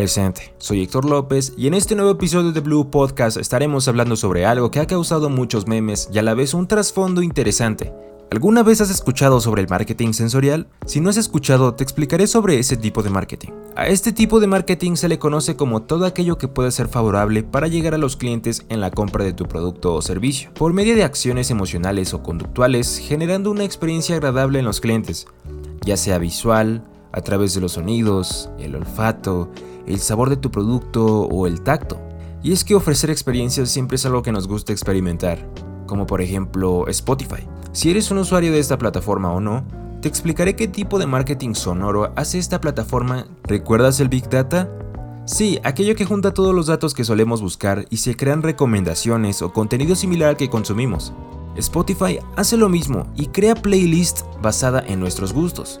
Presente, soy Héctor López y en este nuevo episodio de Blue Podcast estaremos hablando sobre algo que ha causado muchos memes y a la vez un trasfondo interesante. ¿Alguna vez has escuchado sobre el marketing sensorial? Si no has escuchado, te explicaré sobre ese tipo de marketing. A este tipo de marketing se le conoce como todo aquello que puede ser favorable para llegar a los clientes en la compra de tu producto o servicio, por medio de acciones emocionales o conductuales, generando una experiencia agradable en los clientes, ya sea visual, a través de los sonidos, el olfato, el sabor de tu producto o el tacto. Y es que ofrecer experiencias siempre es algo que nos gusta experimentar, como por ejemplo Spotify. Si eres un usuario de esta plataforma o no, te explicaré qué tipo de marketing sonoro hace esta plataforma. ¿Recuerdas el Big Data? Sí, aquello que junta todos los datos que solemos buscar y se crean recomendaciones o contenido similar al que consumimos. Spotify hace lo mismo y crea playlists basada en nuestros gustos.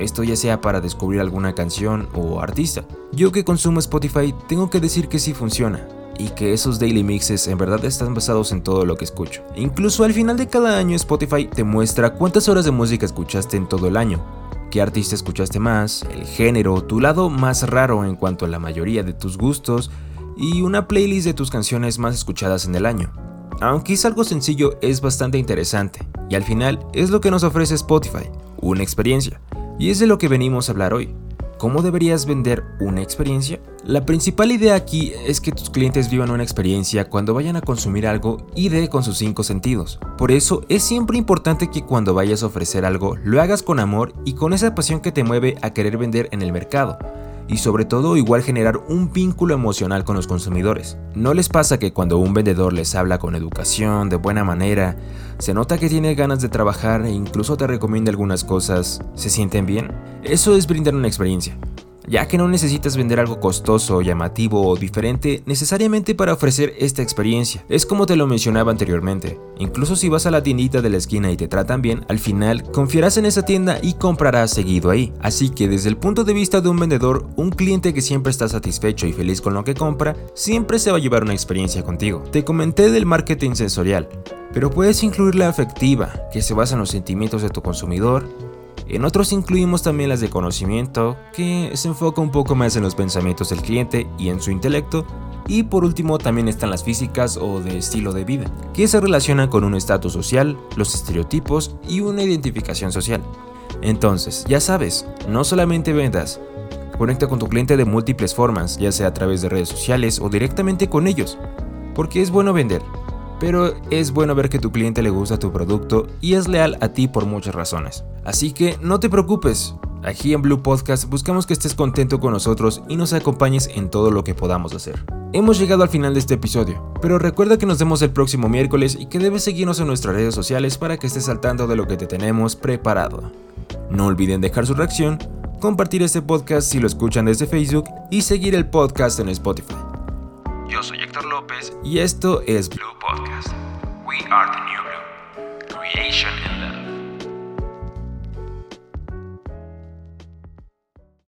Esto ya sea para descubrir alguna canción o artista. Yo que consumo Spotify tengo que decir que sí funciona y que esos daily mixes en verdad están basados en todo lo que escucho. Incluso al final de cada año Spotify te muestra cuántas horas de música escuchaste en todo el año, qué artista escuchaste más, el género, tu lado más raro en cuanto a la mayoría de tus gustos y una playlist de tus canciones más escuchadas en el año. Aunque es algo sencillo, es bastante interesante y al final es lo que nos ofrece Spotify, una experiencia. Y es de lo que venimos a hablar hoy. ¿Cómo deberías vender una experiencia? La principal idea aquí es que tus clientes vivan una experiencia cuando vayan a consumir algo y de con sus cinco sentidos. Por eso es siempre importante que cuando vayas a ofrecer algo lo hagas con amor y con esa pasión que te mueve a querer vender en el mercado y sobre todo igual generar un vínculo emocional con los consumidores. ¿No les pasa que cuando un vendedor les habla con educación, de buena manera, se nota que tiene ganas de trabajar e incluso te recomienda algunas cosas, se sienten bien? Eso es brindar una experiencia ya que no necesitas vender algo costoso, llamativo o diferente necesariamente para ofrecer esta experiencia. Es como te lo mencionaba anteriormente, incluso si vas a la tiendita de la esquina y te tratan bien, al final confiarás en esa tienda y comprarás seguido ahí. Así que desde el punto de vista de un vendedor, un cliente que siempre está satisfecho y feliz con lo que compra, siempre se va a llevar una experiencia contigo. Te comenté del marketing sensorial, pero puedes incluir la afectiva, que se basa en los sentimientos de tu consumidor, en otros incluimos también las de conocimiento, que se enfoca un poco más en los pensamientos del cliente y en su intelecto. Y por último también están las físicas o de estilo de vida, que se relacionan con un estatus social, los estereotipos y una identificación social. Entonces, ya sabes, no solamente vendas, conecta con tu cliente de múltiples formas, ya sea a través de redes sociales o directamente con ellos, porque es bueno vender, pero es bueno ver que tu cliente le gusta tu producto y es leal a ti por muchas razones. Así que no te preocupes, aquí en Blue Podcast buscamos que estés contento con nosotros y nos acompañes en todo lo que podamos hacer. Hemos llegado al final de este episodio, pero recuerda que nos vemos el próximo miércoles y que debes seguirnos en nuestras redes sociales para que estés al tanto de lo que te tenemos preparado. No olviden dejar su reacción, compartir este podcast si lo escuchan desde Facebook y seguir el podcast en Spotify. Yo soy Héctor López y esto es Blue Podcast. We are the new